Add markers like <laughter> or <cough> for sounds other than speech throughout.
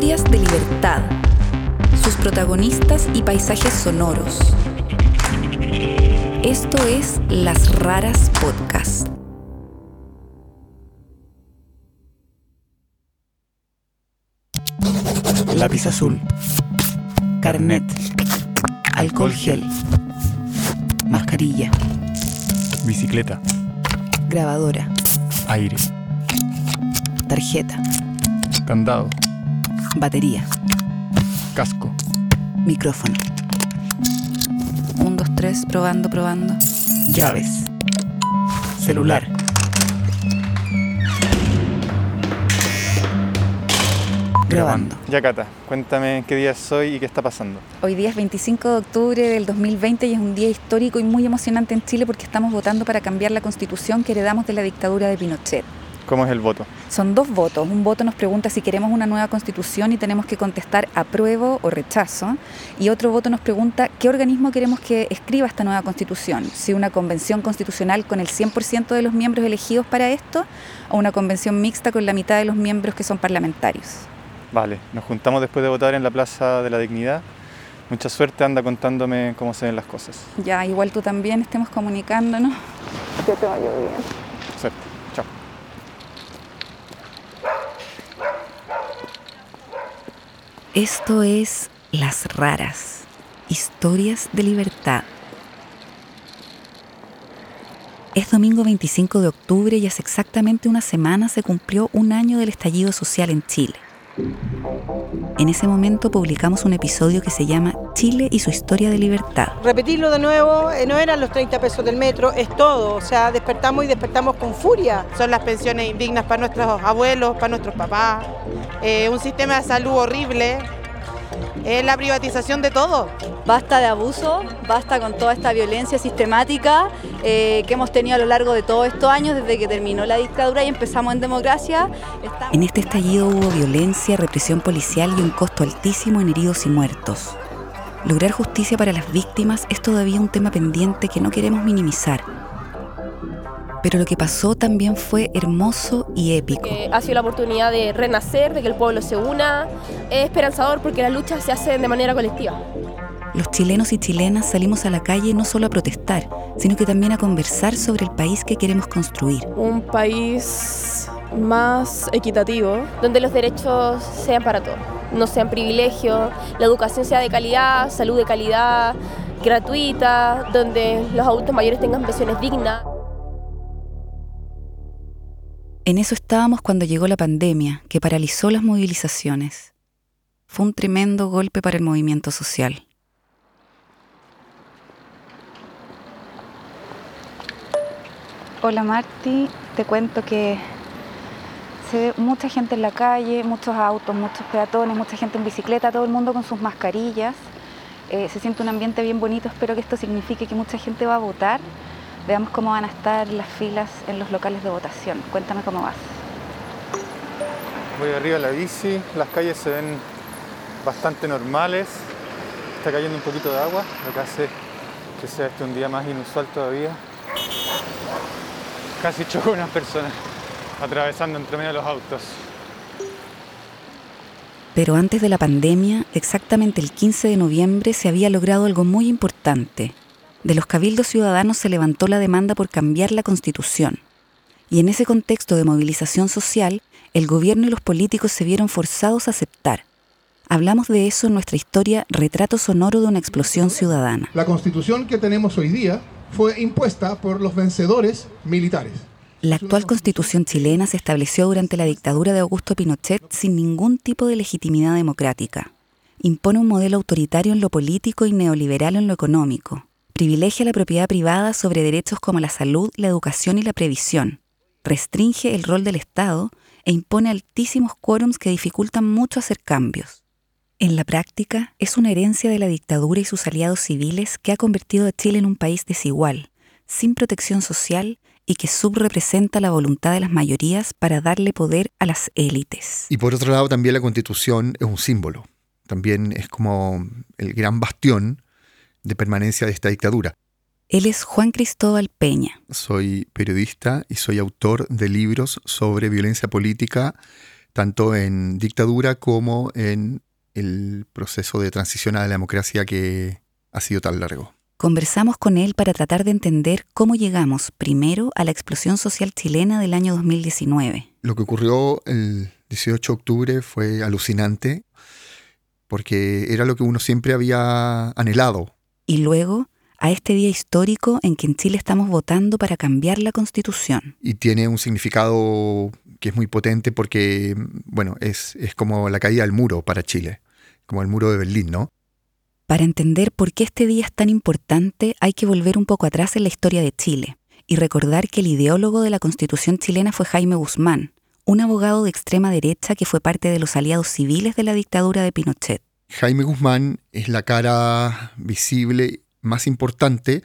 Historias de libertad. Sus protagonistas y paisajes sonoros. Esto es Las Raras Podcast. Lápiz azul. Carnet. Alcohol gel. Mascarilla. Bicicleta. Grabadora. Aire. Tarjeta. Candado. Batería. Casco. Micrófono. Un, dos, tres, probando, probando. Llaves. Celular. Grabando. Ya, Cata, cuéntame qué día es hoy y qué está pasando. Hoy día es 25 de octubre del 2020 y es un día histórico y muy emocionante en Chile porque estamos votando para cambiar la constitución que heredamos de la dictadura de Pinochet. ¿Cómo es el voto? Son dos votos. Un voto nos pregunta si queremos una nueva constitución y tenemos que contestar apruebo o rechazo. Y otro voto nos pregunta qué organismo queremos que escriba esta nueva constitución. Si una convención constitucional con el 100% de los miembros elegidos para esto o una convención mixta con la mitad de los miembros que son parlamentarios. Vale, nos juntamos después de votar en la Plaza de la Dignidad. Mucha suerte, anda contándome cómo se ven las cosas. Ya, igual tú también estemos comunicándonos. Que te vaya bien. Suerte, Esto es Las Raras, historias de libertad. Es domingo 25 de octubre y hace exactamente una semana se cumplió un año del estallido social en Chile. En ese momento publicamos un episodio que se llama Chile y su historia de libertad. Repetirlo de nuevo, eh, no eran los 30 pesos del metro, es todo. O sea, despertamos y despertamos con furia. Son las pensiones indignas para nuestros abuelos, para nuestros papás. Eh, un sistema de salud horrible. Es la privatización de todo. Basta de abuso, basta con toda esta violencia sistemática eh, que hemos tenido a lo largo de todos estos años, desde que terminó la dictadura y empezamos en democracia. Estamos- En este estallido hubo violencia, represión policial y un costo altísimo en heridos y muertos. Lograr justicia para las víctimas es todavía un tema pendiente que no queremos minimizar. Pero lo que pasó también fue hermoso y épico. que ha sido la oportunidad de renacer, de que el pueblo se una. Es esperanzador porque las luchas se hacen de manera colectiva. Los chilenos y chilenas salimos a la calle no solo a protestar, sino que también a conversar sobre el país que queremos construir. un país más equitativo. donde los derechos sean para todos, no sean privilegios, la educación sea de calidad, salud de calidad, gratuita, donde los adultos mayores tengan pensiones dignas. En eso estábamos cuando llegó la pandemia, que paralizó las movilizaciones. Fue un tremendo golpe para el movimiento social. Hola Marti, te cuento que se ve mucha gente en la calle, muchos autos, muchos peatones, mucha gente en bicicleta, todo el mundo con sus mascarillas. Eh, se siente un ambiente bien bonito, espero que esto signifique que mucha gente va a votar. Veamos cómo van a estar las filas en los locales de votación. Cuéntame cómo vas. Voy arriba de la bici, las calles se ven bastante normales. Está cayendo un poquito de agua, lo que hace que sea este un día más inusual todavía. Casi choco unas personas atravesando entre medio de los autos. Pero antes de la pandemia, exactamente el 15 de noviembre, se había logrado algo muy importante. De los cabildos ciudadanos se levantó la demanda por cambiar la constitución. Y en ese contexto de movilización social, el gobierno y los políticos se vieron forzados a aceptar. Hablamos de eso en nuestra historia Retrato Sonoro de una Explosión Ciudadana. La constitución que tenemos hoy día fue impuesta por los vencedores militares. La actual constitución chilena se estableció durante la dictadura de Augusto Pinochet sin ningún tipo de legitimidad democrática. Impone un modelo autoritario en lo político y neoliberal en lo económico. Privilegia la propiedad privada sobre derechos como la salud, la educación y la previsión. Restringe el rol del Estado e impone altísimos quórums que dificultan mucho hacer cambios. En la práctica, es una herencia de la dictadura y sus aliados civiles que ha convertido a Chile en un país desigual, sin protección social y que subrepresenta la voluntad de las mayorías para darle poder a las élites. Y por otro lado, también la constitución es un símbolo. También es como el gran bastión de permanencia de esta dictadura. Él es Juan Cristóbal Peña. Soy periodista y soy autor de libros sobre violencia política tanto en dictadura como en el proceso de transición a la democracia que ha sido tan largo. Conversamos con él para tratar de entender cómo llegamos primero a la explosión social chilena del año 2019. Lo que ocurrió el 18 de octubre fue alucinante porque era lo que uno siempre había anhelado. Y luego a este día histórico en que en Chile estamos votando para cambiar la constitución. Y tiene un significado que es muy potente porque, bueno, es, es como la caída del muro para Chile, como el muro de Berlín, ¿no? Para entender por qué este día es tan importante hay que volver un poco atrás en la historia de Chile y recordar que el ideólogo de la constitución chilena fue Jaime Guzmán, un abogado de extrema derecha que fue parte de los aliados civiles de la dictadura de Pinochet. Jaime Guzmán es la cara visible más importante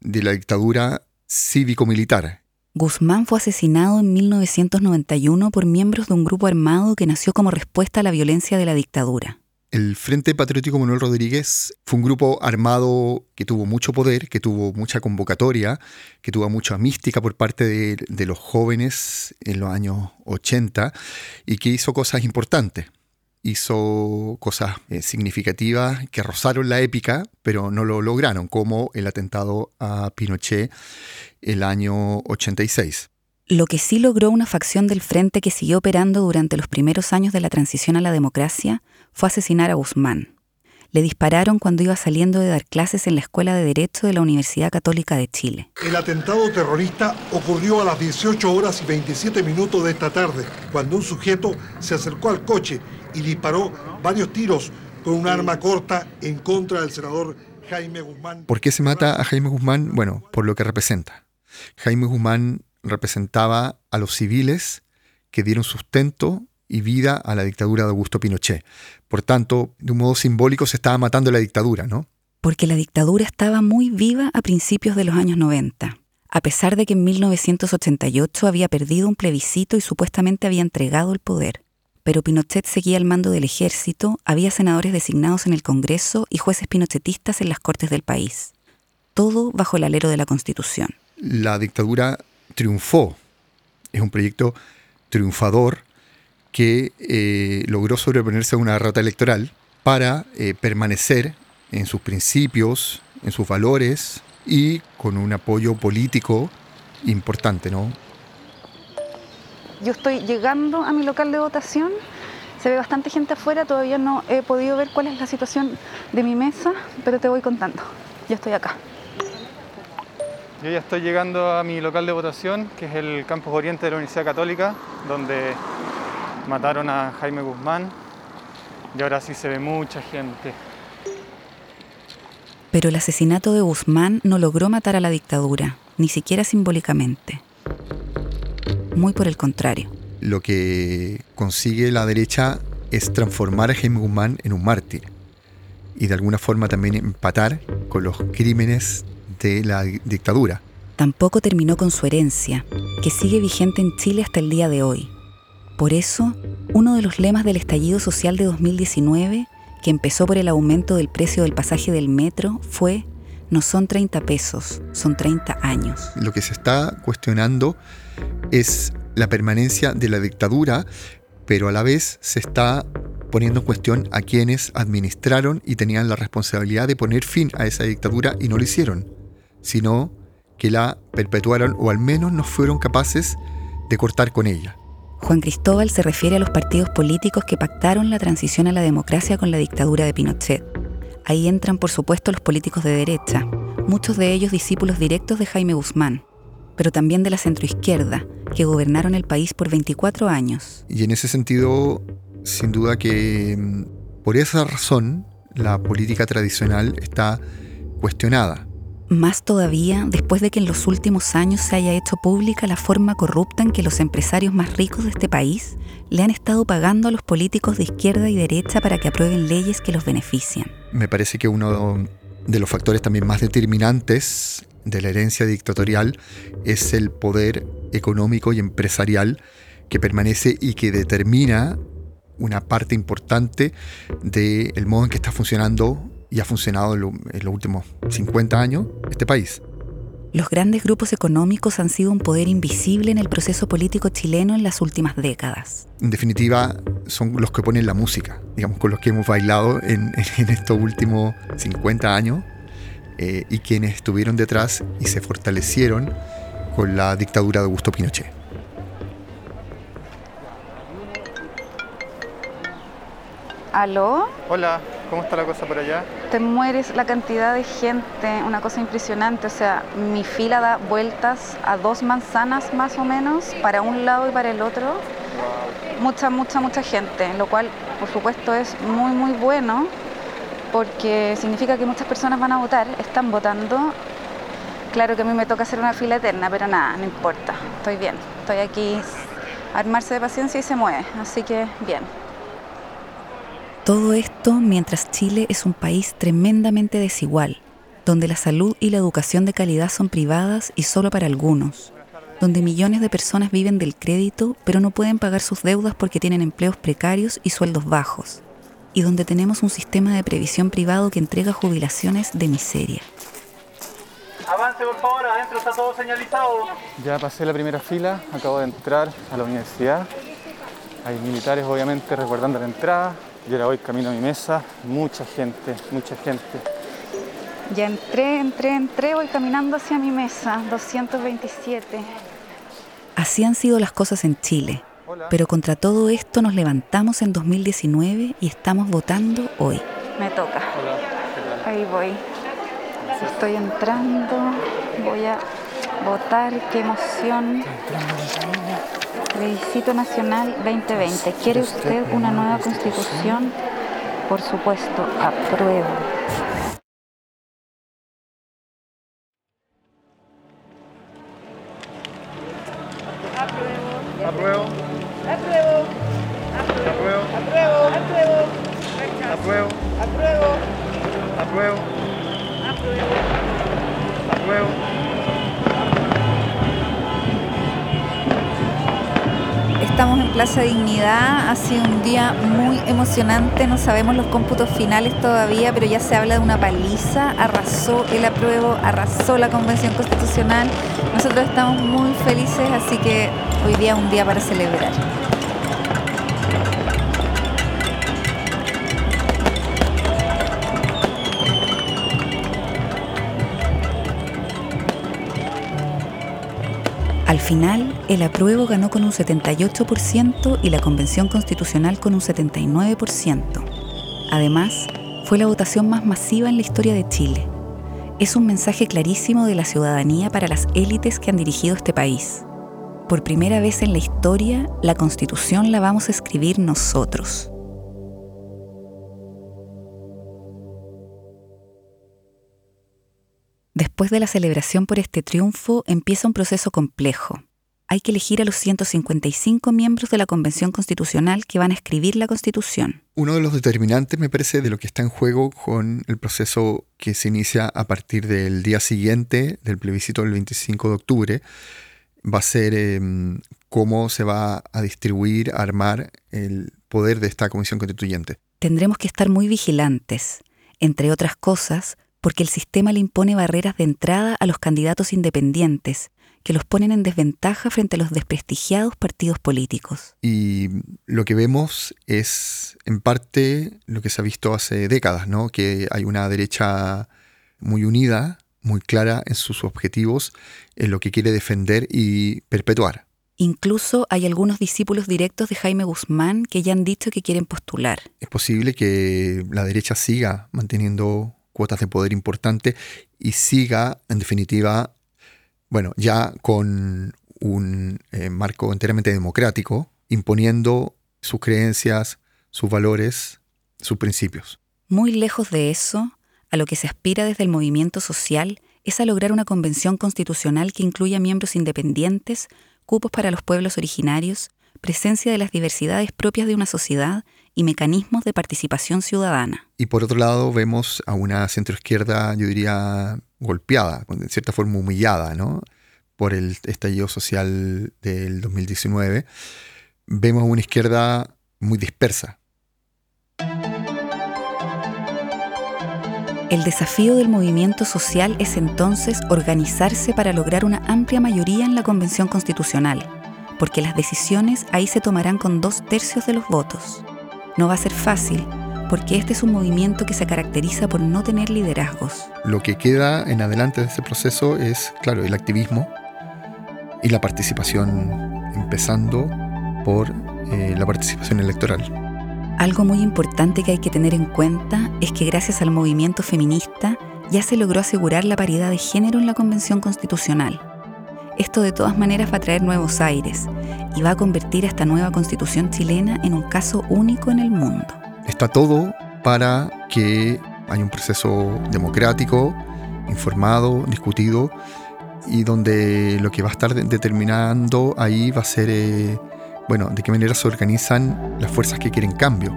de la dictadura cívico-militar. Guzmán fue asesinado en 1991 por miembros de un grupo armado que nació como respuesta a la violencia de la dictadura. El Frente Patriótico Manuel Rodríguez fue un grupo armado que tuvo mucho poder, que tuvo mucha convocatoria, que tuvo mucha mística por parte de, de los jóvenes en los años 80 y que hizo cosas importantes hizo cosas eh, significativas que rozaron la épica, pero no lo lograron, como el atentado a Pinochet el año 86. Lo que sí logró una facción del frente que siguió operando durante los primeros años de la transición a la democracia fue asesinar a Guzmán. Le dispararon cuando iba saliendo de dar clases en la Escuela de Derecho de la Universidad Católica de Chile. El atentado terrorista ocurrió a las 18 horas y 27 minutos de esta tarde, cuando un sujeto se acercó al coche y disparó varios tiros con un arma corta en contra del senador Jaime Guzmán. ¿Por qué se mata a Jaime Guzmán? Bueno, por lo que representa. Jaime Guzmán representaba a los civiles que dieron sustento y vida a la dictadura de Augusto Pinochet. Por tanto, de un modo simbólico se estaba matando la dictadura, ¿no? Porque la dictadura estaba muy viva a principios de los años 90. A pesar de que en 1988 había perdido un plebiscito y supuestamente había entregado el poder pero Pinochet seguía al mando del ejército, había senadores designados en el Congreso y jueces pinochetistas en las cortes del país. Todo bajo el alero de la Constitución. La dictadura triunfó. Es un proyecto triunfador que eh, logró sobreponerse a una derrota electoral para eh, permanecer en sus principios, en sus valores y con un apoyo político importante, ¿no? Yo estoy llegando a mi local de votación, se ve bastante gente afuera, todavía no he podido ver cuál es la situación de mi mesa, pero te voy contando. Ya estoy acá. Yo ya estoy llegando a mi local de votación, que es el Campus Oriente de la Universidad Católica, donde mataron a Jaime Guzmán y ahora sí se ve mucha gente. Pero el asesinato de Guzmán no logró matar a la dictadura, ni siquiera simbólicamente muy por el contrario. Lo que consigue la derecha es transformar a Jaime Guzmán en un mártir y de alguna forma también empatar con los crímenes de la dictadura. Tampoco terminó con su herencia, que sigue vigente en Chile hasta el día de hoy. Por eso, uno de los lemas del estallido social de 2019, que empezó por el aumento del precio del pasaje del metro, fue no son 30 pesos, son 30 años. Lo que se está cuestionando es la permanencia de la dictadura, pero a la vez se está poniendo en cuestión a quienes administraron y tenían la responsabilidad de poner fin a esa dictadura y no lo hicieron, sino que la perpetuaron o al menos no fueron capaces de cortar con ella. Juan Cristóbal se refiere a los partidos políticos que pactaron la transición a la democracia con la dictadura de Pinochet. Ahí entran, por supuesto, los políticos de derecha, muchos de ellos discípulos directos de Jaime Guzmán, pero también de la centroizquierda, que gobernaron el país por 24 años. Y en ese sentido, sin duda que mm, por esa razón la política tradicional está cuestionada. Más todavía después de que en los últimos años se haya hecho pública la forma corrupta en que los empresarios más ricos de este país le han estado pagando a los políticos de izquierda y derecha para que aprueben leyes que los benefician. Me parece que uno de los factores también más determinantes de la herencia dictatorial es el poder económico y empresarial que permanece y que determina una parte importante del modo en que está funcionando y ha funcionado en, los últimos 50 años este país. Los grandes grupos económicos han sido un poder invisible en el proceso político chileno en las últimas décadas. En definitiva, son los que ponen la música, digamos, con los que hemos bailado en, <laughs> estos últimos 50 años eh, y quienes estuvieron detrás y se fortalecieron con la dictadura de Augusto Pinochet. ¿Aló? Hola, ¿cómo está la cosa por allá? Te mueres la cantidad de gente, una cosa impresionante. O sea, mi fila da vueltas a dos manzanas más o menos, para un lado y para el otro. Mucha, mucha, mucha gente, lo cual, por supuesto, es muy, muy bueno porque significa que muchas personas van a votar, están votando. Claro que a mí me toca hacer una fila eterna, pero nada, no importa, estoy bien. Estoy aquí, armarse de paciencia y se mueve, así que bien. Todo esto mientras Chile es un país tremendamente desigual, donde la salud y la educación de calidad son privadas y solo para algunos, donde millones de personas viven del crédito pero no pueden pagar sus deudas porque tienen empleos precarios y sueldos bajos, y donde tenemos un sistema de previsión privado que entrega jubilaciones de miseria. Avance por favor, adentro está todo señalizado. Ya pasé la primera fila, acabo de entrar a la universidad. Hay militares obviamente resguardando la entrada, yo ahora voy camino a mi mesa, mucha gente, mucha gente. Ya entré, entré, entré, voy caminando hacia mi mesa, 227. Así han sido las cosas en Chile. Pero contra todo esto nos levantamos en 2019 y estamos votando hoy. Me toca. Ahí voy. Estoy entrando, voy a votar, qué emoción. Plebiscito Nacional 2020. ¿Quiere usted una nueva constitución? Por supuesto, apruebo. Apruebo. Apruebo. Apruebo. Apruebo. Apruebo. Apruebo. Apruebo. Apruebo. Apruebo. Apruebo. Estamos en Plaza Dignidad, ha sido un día muy emocionante, no sabemos los cómputos finales todavía, pero ya se habla de una paliza, arrasó el apruebo, arrasó la Convención Constitucional. Nosotros estamos muy felices, así que hoy día es un día para celebrar. Final, el apruebo ganó con un 78% y la Convención Constitucional con un 79%. Además, fue la votación más masiva en la historia de Chile. Es un mensaje clarísimo de la ciudadanía para las élites que han dirigido este país. Por primera vez en la historia, la Constitución la vamos a escribir nosotros. Después de la celebración por este triunfo empieza un proceso complejo. Hay que elegir a los 155 miembros de la Convención Constitucional que van a escribir la Constitución. Uno de los determinantes, me parece, de lo que está en juego con el proceso que se inicia a partir del día siguiente del plebiscito del 25 de octubre, va a ser em, cómo se va a distribuir, a armar el poder de esta Comisión Constituyente. Tendremos que estar muy vigilantes, entre otras cosas, porque el sistema le impone barreras de entrada a los candidatos independientes, que los ponen en desventaja frente a los desprestigiados partidos políticos. Y lo que vemos es, en parte, lo que se ha visto hace décadas, ¿no? que hay una derecha muy unida, muy clara en sus objetivos, en lo que quiere defender y perpetuar. Incluso hay algunos discípulos directos de Jaime Guzmán que ya han dicho que quieren postular. Es posible que la derecha siga manteniendo cuotas de poder importante y siga, en definitiva, bueno, ya con un eh, marco enteramente democrático, imponiendo sus creencias, sus valores, sus principios. Muy lejos de eso, a lo que se aspira desde el movimiento social es a lograr una convención constitucional que incluya miembros independientes, cupos para los pueblos originarios, presencia de las diversidades propias de una sociedad y mecanismos de participación ciudadana. Y por otro lado vemos a una centroizquierda, yo diría, golpeada, en cierta forma humillada, ¿no? por el estallido social del 2019. Vemos a una izquierda muy dispersa. El desafío del movimiento social es entonces organizarse para lograr una amplia mayoría en la Convención Constitucional, porque las decisiones ahí se tomarán con dos tercios de los votos. No va a ser fácil, porque este es un movimiento que se caracteriza por no tener liderazgos. Lo que queda en adelante de este proceso es, claro, el activismo y la participación, empezando por eh, la participación electoral. Algo muy importante que hay que tener en cuenta es que gracias al movimiento feminista ya se logró asegurar la paridad de género en la Convención Constitucional. Esto de todas maneras va a traer nuevos aires y va a convertir a esta nueva constitución chilena en un caso único en el mundo. Está todo para que haya un proceso democrático, informado, discutido y donde lo que va a estar determinando ahí va a ser eh, bueno, de qué manera se organizan las fuerzas que quieren cambio.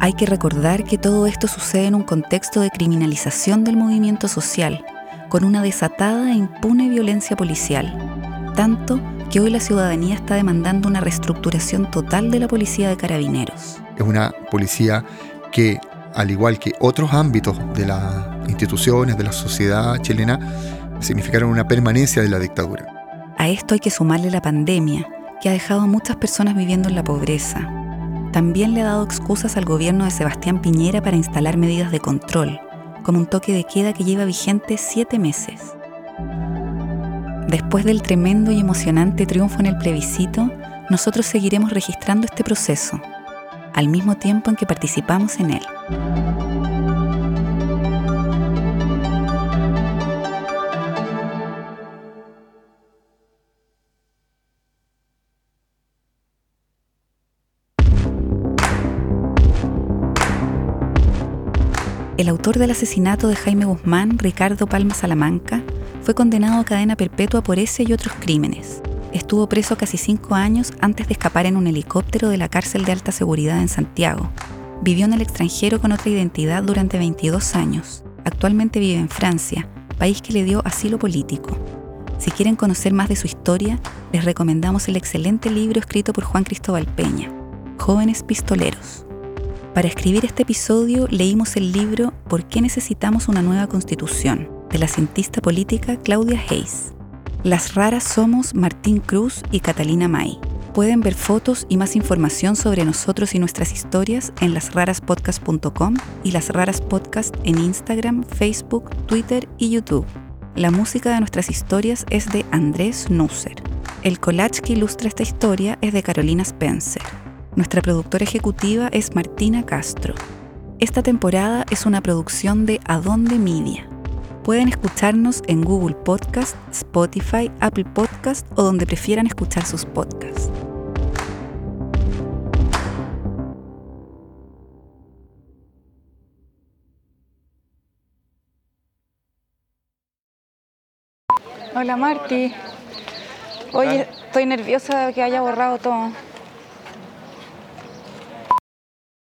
Hay que recordar que todo esto sucede en un contexto de criminalización del movimiento social, con una desatada e impune violencia policial, tanto que hoy la ciudadanía está demandando una reestructuración total de la policía de carabineros. Es una policía que, al igual que otros ámbitos de las instituciones, de la sociedad chilena, significaron una permanencia de la dictadura. A esto hay que sumarle la pandemia, que ha dejado a muchas personas viviendo en la pobreza. También le ha dado excusas al gobierno de Sebastián Piñera para instalar medidas de control, como un toque de queda que lleva vigente siete meses. Después del tremendo y emocionante triunfo en el plebiscito, nosotros seguiremos registrando este proceso, al mismo tiempo en que participamos en él. El autor del asesinato de Jaime Guzmán, Ricardo Palma Salamanca, fue condenado a cadena perpetua por ese y otros crímenes. Estuvo preso casi cinco años antes de escapar en un helicóptero de la cárcel de alta seguridad en Santiago. Vivió en el extranjero con otra identidad durante 22 años. Actualmente vive en Francia, país que le dio asilo político. Si quieren conocer más de su historia, les recomendamos el excelente libro escrito por Juan Cristóbal Peña, Jóvenes Pistoleros. Para escribir este episodio leímos el libro ¿Por qué necesitamos una nueva constitución? de la cientista política Claudia Hayes. Las raras somos Martín Cruz y Catalina May. Pueden ver fotos y más información sobre nosotros y nuestras historias en lasraraspodcast.com y Las Raras Podcast en Instagram, Facebook, Twitter y YouTube. La música de nuestras historias es de Andrés Nusser. El collage que ilustra esta historia es de Carolina Spencer. Nuestra productora ejecutiva es Martina Castro. Esta temporada es una producción de Adonde Media. Pueden escucharnos en Google Podcast, Spotify, Apple Podcast o donde prefieran escuchar sus podcasts. Hola Marti. Oye, estoy nerviosa de que haya borrado todo.